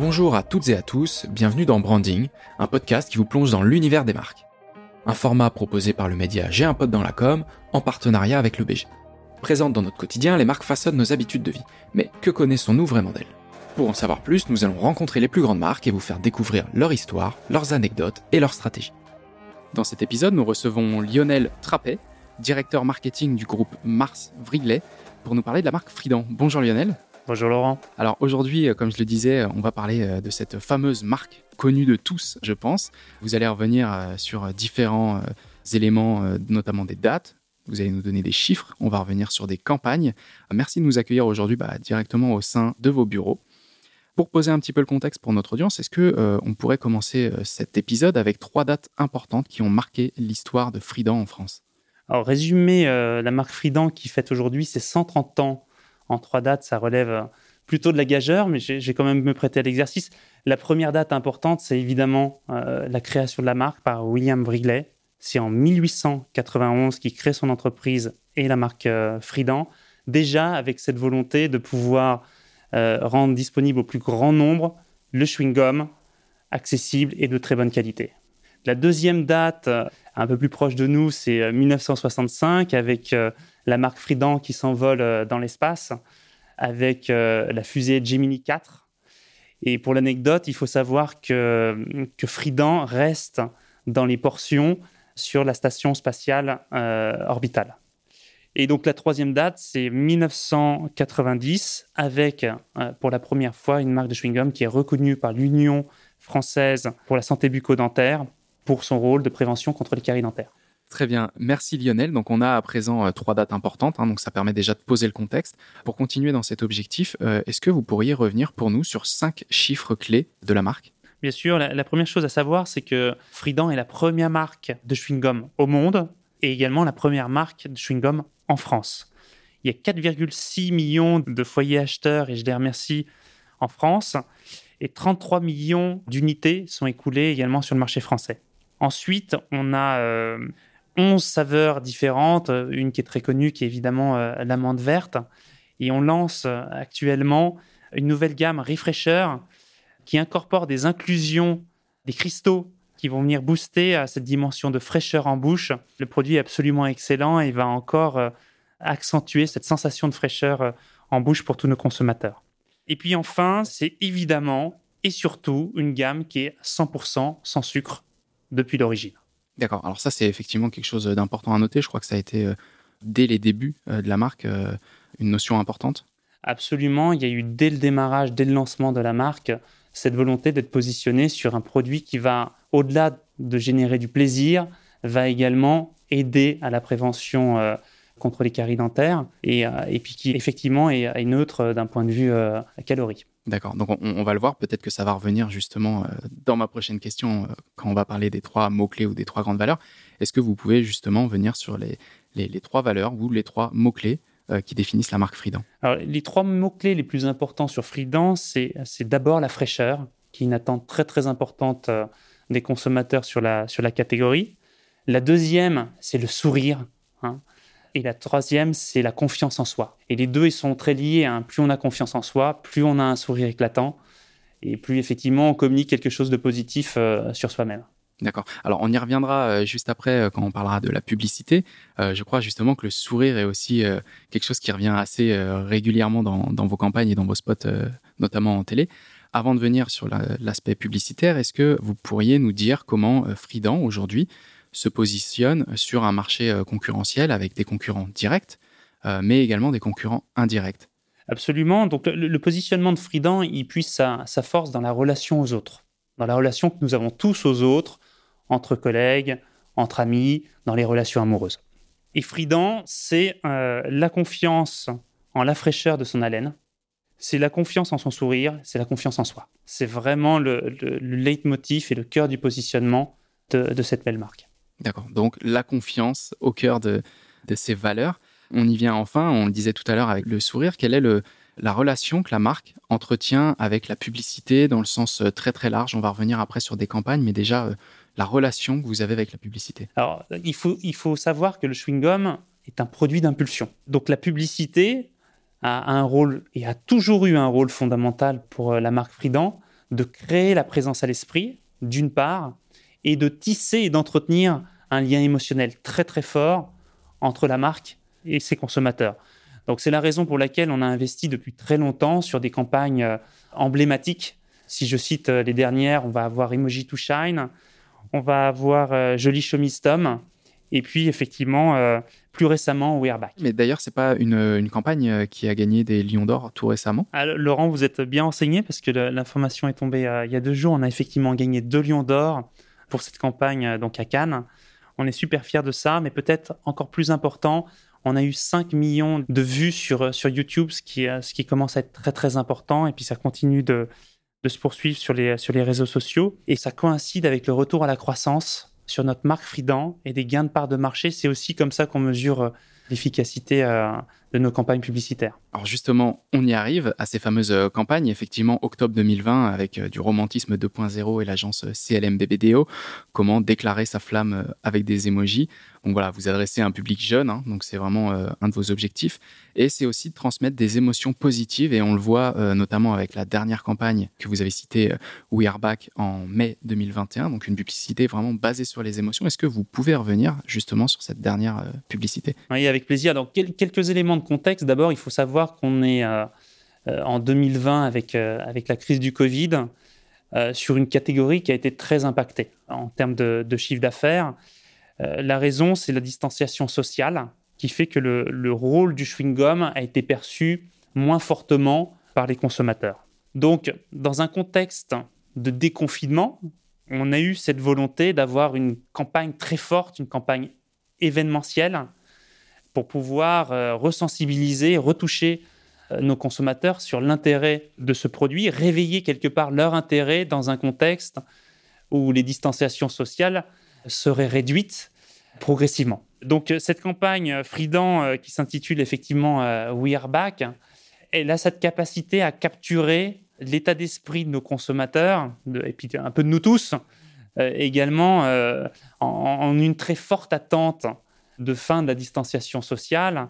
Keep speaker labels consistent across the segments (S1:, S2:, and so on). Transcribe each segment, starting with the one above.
S1: Bonjour à toutes et à tous, bienvenue dans Branding, un podcast qui vous plonge dans l'univers des marques. Un format proposé par le média J'ai un pote dans la com, en partenariat avec le BG. Présentes dans notre quotidien, les marques façonnent nos habitudes de vie. Mais que connaissons-nous vraiment d'elles? Pour en savoir plus, nous allons rencontrer les plus grandes marques et vous faire découvrir leur histoire, leurs anecdotes et leurs stratégies. Dans cet épisode, nous recevons Lionel Trappet, directeur marketing du groupe Mars Vriglet, pour nous parler de la marque Fridan. Bonjour Lionel.
S2: Bonjour Laurent.
S1: Alors aujourd'hui, euh, comme je le disais, on va parler euh, de cette fameuse marque connue de tous, je pense. Vous allez revenir euh, sur différents éléments, notamment des dates. Vous allez nous donner des chiffres. On va revenir sur des campagnes. Merci de nous accueillir aujourd'hui bah, directement au sein de vos bureaux. Pour poser un petit peu le contexte pour notre audience, est-ce que on pourrait commencer cet épisode avec trois dates importantes qui ont marqué l'histoire de Fridan en France?
S2: Alors, résumer la marque Fridan qui fête aujourd'hui ses 130 ans en trois dates, ça relève euh, plutôt de la gageure, mais j'ai quand même me prêté à l'exercice. La première date importante, c'est évidemment euh, la création de la marque par William Wrigley. C'est en 1891 qu'il crée son entreprise et la marque euh, déjà avec cette volonté de pouvoir rendre disponible au plus grand nombre le chewing-gum accessible et de très bonne qualité. La deuxième date, un peu plus proche de nous, c'est 1965 avec la marque Fridan qui s'envole euh, dans l'espace avec euh, la fusée Gemini 4. Et pour l'anecdote, il faut savoir que, que reste dans les portions sur la station spatiale euh, orbitale. Et donc la troisième date, c'est 1990, avec pour la première fois une marque de chewing-gum qui est reconnue par l'Union française pour la santé bucco-dentaire pour son rôle de prévention contre les caries dentaires.
S1: Très bien, merci Lionel. Donc on a à présent euh, trois dates importantes, hein, donc ça permet déjà de poser le contexte. Pour continuer dans cet objectif, euh, est-ce que vous pourriez revenir pour nous sur cinq chiffres clés de la marque?
S2: Bien sûr, la, première chose à savoir, c'est que Fridan est la première marque de chewing-gum au monde et également la première marque de chewing-gum en France. Il y a 4,6 millions de foyers acheteurs, et je les remercie, en France, et 33 millions d'unités sont écoulées également sur le marché français. Ensuite, on a euh, 11 saveurs différentes, euh, une qui est très connue, qui est évidemment euh, l'amande verte. Et on lance euh, actuellement une nouvelle gamme Refresher qui incorpore des inclusions, des cristaux qui vont venir booster à cette dimension de fraîcheur en bouche. Le produit est absolument excellent et va encore accentuer cette sensation de fraîcheur en bouche pour tous nos consommateurs. Et puis enfin, c'est évidemment et surtout une gamme qui est 100% sans sucre depuis l'origine.
S1: D'accord. Alors ça, c'est effectivement quelque chose d'important à noter. Je crois que ça a été, euh, dès les débuts euh, de la marque, euh, une notion importante.
S2: Absolument. Il y a eu dès le démarrage, dès le lancement de la marque, cette volonté d'être positionné sur un produit qui va, au-delà de générer du plaisir, va également aider à la prévention contre les caries dentaires et, puis qui effectivement est, neutre d'un point de vue calorie.
S1: D'accord. Donc on, va le voir. Peut-être que ça va revenir justement euh, dans ma prochaine question euh, quand on va parler des trois mots-clés ou des trois grandes valeurs. Est-ce que vous pouvez justement venir sur les, les, trois valeurs ou les trois mots-clés euh, qui définissent la marque Fridan
S2: Alors, Les trois mots-clés les plus importants sur Fridan, c'est d'abord la fraîcheur, qui est une attente très très importante des consommateurs sur la, sur la catégorie. La deuxième, c'est le sourire. Hein. Et la troisième, c'est la confiance en soi. Et les deux, ils sont très liés. Hein. Plus on a confiance en soi, plus on a un sourire éclatant, et plus effectivement on communique quelque chose de positif euh, sur soi-même.
S1: D'accord. Alors on y reviendra euh, juste après euh, quand on parlera de la publicité. je crois justement que le sourire est aussi quelque chose qui revient assez régulièrement dans, dans, vos campagnes et dans vos spots, notamment en télé. Avant de venir sur l'aspect publicitaire, est-ce que vous pourriez nous dire comment Fridan aujourd'hui se positionne sur un marché euh, concurrentiel avec des concurrents directs, euh, mais également des concurrents indirects.
S2: Absolument. Donc le, positionnement de Fridan, il puise sa, force dans la relation aux autres, dans la relation que nous avons tous aux autres, entre collègues, entre amis, dans les relations amoureuses. Et Fridan, c'est euh, la confiance en la fraîcheur de son haleine, c'est la confiance en son sourire, c'est la confiance en soi. C'est vraiment le, leitmotiv et le cœur du positionnement de cette belle marque.
S1: D'accord. Donc la confiance au cœur de, ces valeurs. On y vient enfin, on le disait tout à l'heure avec le sourire, quelle est la relation que la marque entretient avec la publicité dans le sens euh, très très large? On va revenir après sur des campagnes, mais déjà euh, la relation que vous avez avec la publicité.
S2: Alors il faut, il faut savoir que le chewing-gum est un produit d'impulsion. Donc la publicité a un rôle et a toujours eu un rôle fondamental pour euh, la marque Fridan de créer la présence à l'esprit, d'une part, et de tisser et d'entretenir un lien émotionnel très très fort entre la marque et ses consommateurs. Donc c'est la raison pour laquelle on a investi depuis très longtemps sur des campagnes euh, emblématiques. Si je cite euh, les dernières, on va avoir Emoji to Shine, on va avoir euh, Jolie Chemise Tom, et puis effectivement, plus récemment, We Are Back.
S1: Mais d'ailleurs, c'est pas une, campagne qui a gagné des Lions d'Or tout récemment?
S2: Alors, ah, Laurent, vous êtes bien enseigné parce que l'information est tombée il y a deux jours. On a effectivement gagné deux Lions d'Or pour cette campagne donc à Cannes. On est super fiers de ça, mais peut-être encore plus important, on a eu 5 millions de vues sur, euh, sur YouTube, ce qui, euh, ce qui commence à être très très important. Et puis ça continue de, de se poursuivre sur les, sur les réseaux sociaux. Et ça coïncide avec le retour à la croissance sur notre marque Fridan et des gains de part de marché. C'est aussi comme ça qu'on mesure euh, l'efficacité de nos campagnes publicitaires.
S1: Alors justement, on y arrive à ces fameuses euh, campagnes. Effectivement, octobre 2020, avec euh, du romantisme 2.0 et l'agence euh, CLM BBDO, comment déclarer sa flamme avec des émojis. Donc voilà, vous adressez à un public jeune, hein, donc c'est vraiment un de vos objectifs. Et c'est aussi de transmettre des émotions positives, et on le voit notamment avec la dernière campagne que vous avez citée, We Are Back, en mai 2021, donc une publicité vraiment basée sur les émotions. Est-ce que vous pouvez revenir justement sur cette dernière publicité?
S2: Oui, avec plaisir. Donc quelques éléments de contexte. D'abord, il faut savoir qu'on est euh, euh, en 2020 avec, euh, avec la crise du Covid sur une catégorie qui a été très impactée en termes de, chiffre d'affaires. la raison, c'est la distanciation sociale qui fait que le, le rôle du chewing-gum a été perçu moins fortement par les consommateurs. Donc, dans un contexte de déconfinement, on a eu cette volonté d'avoir une campagne très forte, une campagne événementielle, pour pouvoir euh, resensibiliser, retoucher euh, nos consommateurs sur l'intérêt de ce produit, réveiller quelque part leur intérêt dans un contexte où les distanciations sociales seraient réduites progressivement. Donc euh, cette campagne Fridan qui s'intitule effectivement We Are Back, elle a cette capacité à capturer l'état d'esprit de nos consommateurs, et puis un peu de nous tous, également en, une très forte attente de fin de la distanciation sociale,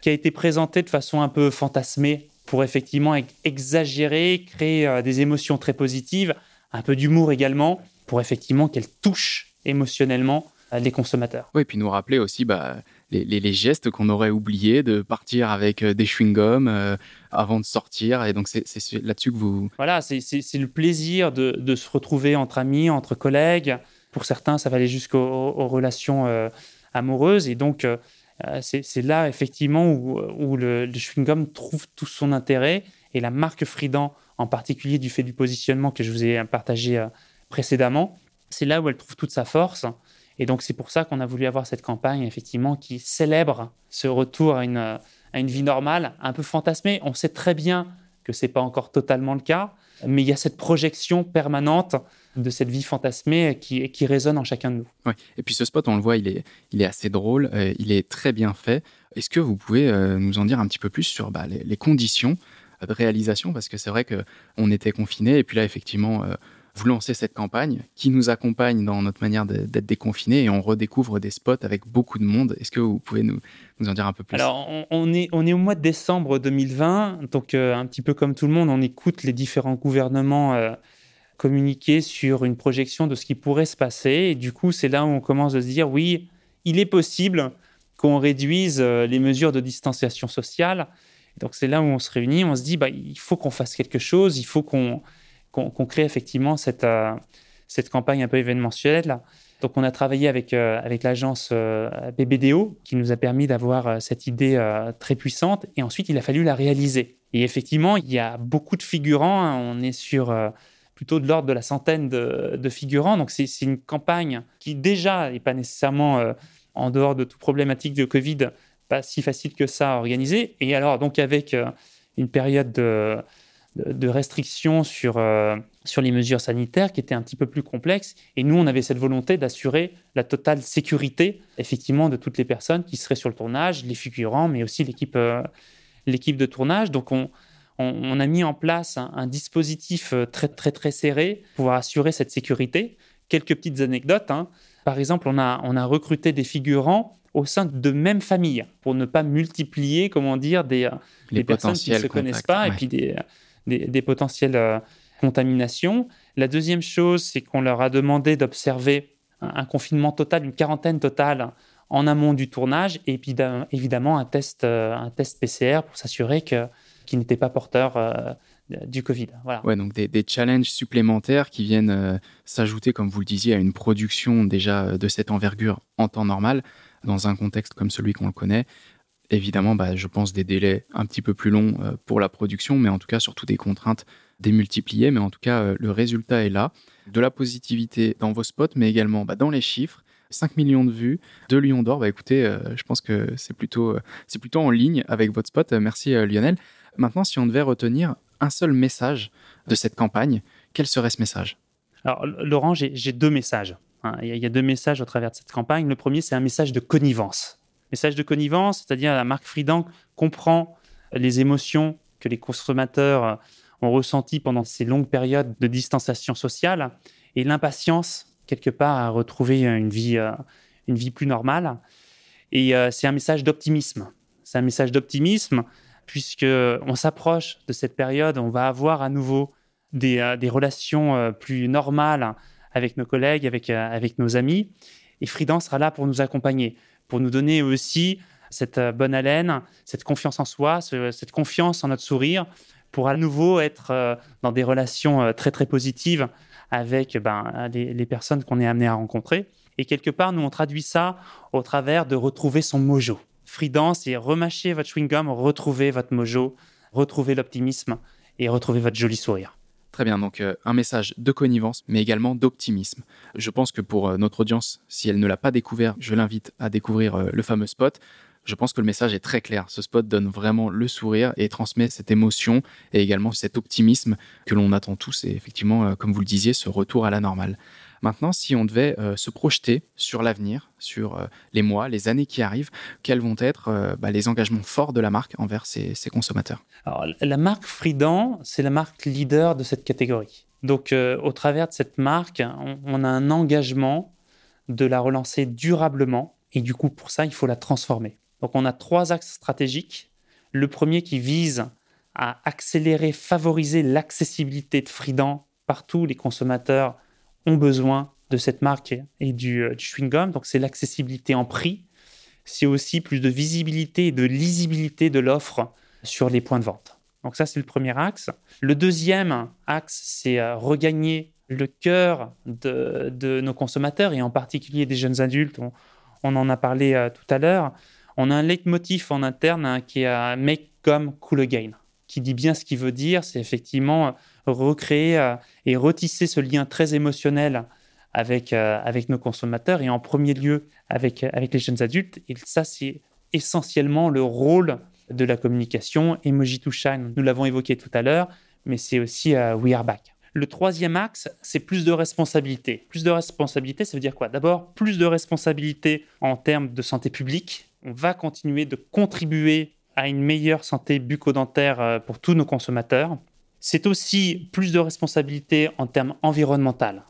S2: qui a été présentée de façon un peu fantasmée pour effectivement exagérer, créer euh, des émotions très positives, un peu d'humour également, pour effectivement qu'elle touche émotionnellement euh, les consommateurs.
S1: Oui, et puis nous rappeler aussi bah, les, gestes qu'on aurait oubliés de partir avec euh, des chewing-gums avant de sortir. Et donc, c'est là-dessus que vous...
S2: Voilà, c'est le plaisir de, se retrouver entre amis, entre collègues. Pour certains, ça va aller jusqu'aux relations amoureuse. Et donc, euh, euh, c'est là effectivement où, le, chewing-gum trouve tout son intérêt. Et la marque Fridan, en particulier du fait du positionnement que je vous ai partagé euh, précédemment, c'est là où elle trouve toute sa force. Et donc, c'est pour ça qu'on a voulu avoir cette campagne, effectivement, qui célèbre ce retour à une, à une vie normale, un peu fantasmée. On sait très bien que ce n'est pas encore totalement le cas, mais il y a cette projection permanente de cette vie fantasmée qui, qui résonne en chacun de nous.
S1: Et puis ce spot, on le voit, il est, assez drôle, euh, il est très bien fait. Est-ce que vous pouvez euh, nous en dire un petit peu plus sur bah, les, conditions de réalisation? Parce que c'est vrai qu'on était confinés et puis là, effectivement, euh, vous lancez cette campagne qui nous accompagne dans notre manière d'être déconfinés et on redécouvre des spots avec beaucoup de monde. Est-ce que vous pouvez nous, en dire un peu plus?
S2: Alors, on, est, on est au mois de décembre 2020, donc un petit peu comme tout le monde, on écoute les différents gouvernements communiquer sur une projection de ce qui pourrait se passer. Et du coup, c'est là où on commence à se dire, oui, il est possible qu'on réduise euh, les mesures de distanciation sociale. donc c'est là où on se réunit, on se dit, bah, il faut qu'on fasse quelque chose, il faut qu'on qu'on crée effectivement cette, euh, cette campagne un peu événementielle. Donc on a travaillé avec, euh, avec l'agence BBDO qui nous a permis d'avoir cette idée très puissante et ensuite il a fallu la réaliser. Et effectivement, il y a beaucoup de figurants, hein. on est sur plutôt de l'ordre de la centaine de, figurants. Donc c'est une campagne qui déjà n'est pas nécessairement euh, en dehors de toute problématique de Covid, pas si facile que ça à organiser. Et alors donc avec euh, une période de, de restrictions sur, euh, sur les mesures sanitaires qui était un petit peu plus complexe. Et nous, on avait cette volonté d'assurer la totale sécurité, effectivement, de toutes les personnes qui seraient sur le tournage, les figurants, mais aussi l'équipe l'équipe de tournage. Donc, on, on, a mis en place un, dispositif euh, très, très, très serré pour pouvoir assurer cette sécurité. Quelques petites anecdotes. Hein. Par exemple, on a, on a recruté des figurants au sein de même famille pour ne pas multiplier, comment dire, des,
S1: Les
S2: personnes qui ne se connaissent pas et puis des, des, potentiels euh, contamination. La deuxième chose, c'est qu'on leur a demandé d'observer un, confinement total, une quarantaine totale en amont du tournage et puis évidemment un test, euh, un test PCR pour s'assurer qu'ils n'étaient pas porteurs euh, du Covid.
S1: Voilà. Ouais, donc des, challenges supplémentaires qui viennent s'ajouter, comme vous le disiez, à une production déjà de cette envergure en temps normal, dans un contexte comme celui qu'on le connaît. Évidemment, bah, je pense des délais un petit peu plus longs pour la production, mais en tout cas surtout des contraintes démultipliées. Mais en tout cas, le résultat est là. De la positivité dans vos spots, mais également bah, dans les chiffres 5 millions de vues, de Lyon d'Or. Bah écoutez, euh, je pense que c'est plutôt, euh, plutôt en ligne avec votre spot. Euh, merci Lionel. Maintenant, si on devait retenir un seul message de cette campagne, quel serait ce message?
S2: Alors, Laurent, j'ai deux messages. Hein. Il y a deux messages au travers de cette campagne. Le premier, c'est un message de connivence. Message de connivence, c'est-à-dire la marque Friedan comprend les émotions que les consommateurs ont ressenties pendant ces longues périodes de distanciation sociale et l'impatience quelque part à retrouver une vie, euh, plus normale. Et euh, c'est un message d'optimisme. C'est un message d'optimisme puisque on s'approche de cette période, on va avoir à nouveau des, euh, relations plus normales avec nos collègues, avec, avec nos amis. Et Fridan sera là pour nous accompagner, pour nous donner aussi cette bonne haleine, cette confiance en soi, cette confiance en notre sourire, pour à nouveau être dans des relations très très positives avec ben, les, personnes qu'on est amené à rencontrer. Et quelque part, nous, on traduit ça au travers de retrouver son mojo. Freedance, c'est remâcher votre chewing-gum, retrouver votre mojo, retrouver l'optimisme et retrouver votre joli sourire.
S1: Très bien, donc euh, un message de connivence, mais également d'optimisme. Je pense que pour euh, notre audience, si elle ne l'a pas découvert, je l'invite à découvrir euh, le fameux spot je pense que le message est très clair. Ce spot donne vraiment le sourire et transmet cette émotion et également cet optimisme que l'on attend tous et effectivement, comme vous le disiez, ce retour à la normale. Maintenant, si on devait euh, se projeter sur l'avenir, sur euh, les mois, les années qui arrivent, quels vont être bah, les engagements forts de la marque envers ses, consommateurs?
S2: Alors, La marque Fridan, c'est la marque leader de cette catégorie. Donc, au travers de cette marque, on a un engagement de la relancer durablement. Et du coup, pour ça, il faut la transformer. Donc on a trois axes stratégiques. Le premier qui vise à accélérer, favoriser l'accessibilité de Fridan partout. Les consommateurs ont besoin de cette marque et du, euh, chewing-gum. Donc c'est l'accessibilité en prix. C'est aussi plus de visibilité et de lisibilité de l'offre sur les points de vente. Donc ça, c'est le premier axe. Le deuxième axe, c'est euh, regagner le cœur de, nos consommateurs et en particulier des jeunes adultes. On, en a parlé euh, tout à l'heure on a un leitmotiv en interne hein, qui est Make Come Cool Again, qui dit bien ce qu'il veut dire. C'est effectivement euh, recréer euh, et retisser ce lien très émotionnel avec, euh, avec nos consommateurs et en premier lieu avec, avec les jeunes adultes. Et ça, c'est essentiellement le rôle de la communication. Emoji to Shine, nous l'avons évoqué tout à l'heure, mais c'est aussi We Are Back. Le troisième axe, c'est plus de responsabilité. Plus de responsabilité, ça veut dire quoi? D'abord, plus de responsabilité en termes de santé publique, on va continuer de contribuer à une meilleure santé bucco-dentaire euh, pour tous nos consommateurs. C'est aussi plus de responsabilité en termes environnementaux.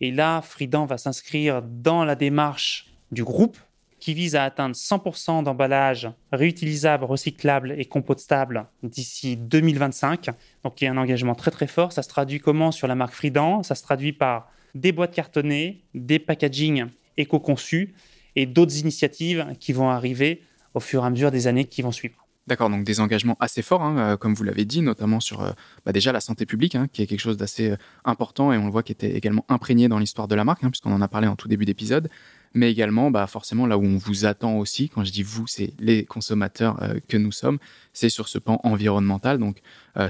S2: Et là, Fridan va s'inscrire dans la démarche du groupe qui vise à atteindre 100% d'emballage réutilisable, recyclable et compostable d'ici 2025. Donc il y a un engagement très très fort. Ça se traduit comment sur la marque Fridan? Ça se traduit par des boîtes cartonnées, des packagings éco-conçus et d'autres initiatives qui vont arriver au fur et à mesure des années qui vont suivre.
S1: D'accord, donc des engagements assez forts, hein, euh, comme vous l'avez dit, notamment sur euh, bah déjà la santé publique, hein, qui est quelque chose d'assez euh, important et on le voit qui était également imprégné dans l'histoire de la marque, hein, puisqu'on en a parlé en tout début d'épisode, mais également bah, forcément là où on vous attend aussi, quand je dis vous, c'est les consommateurs que nous sommes, c'est sur ce pan environnemental, donc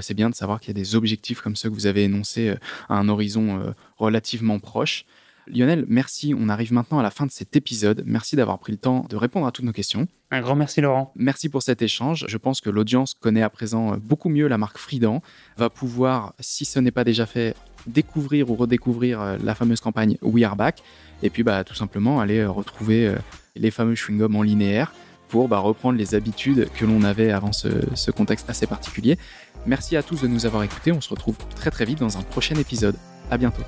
S1: c'est bien de savoir qu'il y a des objectifs comme ceux que vous avez énoncés à un horizon relativement proche. Lionel, merci. On arrive maintenant à la fin de cet épisode. Merci d'avoir pris le temps de répondre à toutes nos questions.
S2: Un grand merci Laurent.
S1: Merci pour cet échange. Je pense que l'audience connaît à présent euh, beaucoup mieux la marque Fridan, va pouvoir, si ce n'est pas déjà fait, découvrir ou redécouvrir euh, la fameuse campagne We Are Back, et puis bah, tout simplement aller euh, retrouver les fameux chewing-gums en linéaire pour bah, reprendre les habitudes que l'on avait avant ce, ce contexte assez particulier. Merci à tous de nous avoir écoutés. On se retrouve très très vite dans un prochain épisode. À bientôt.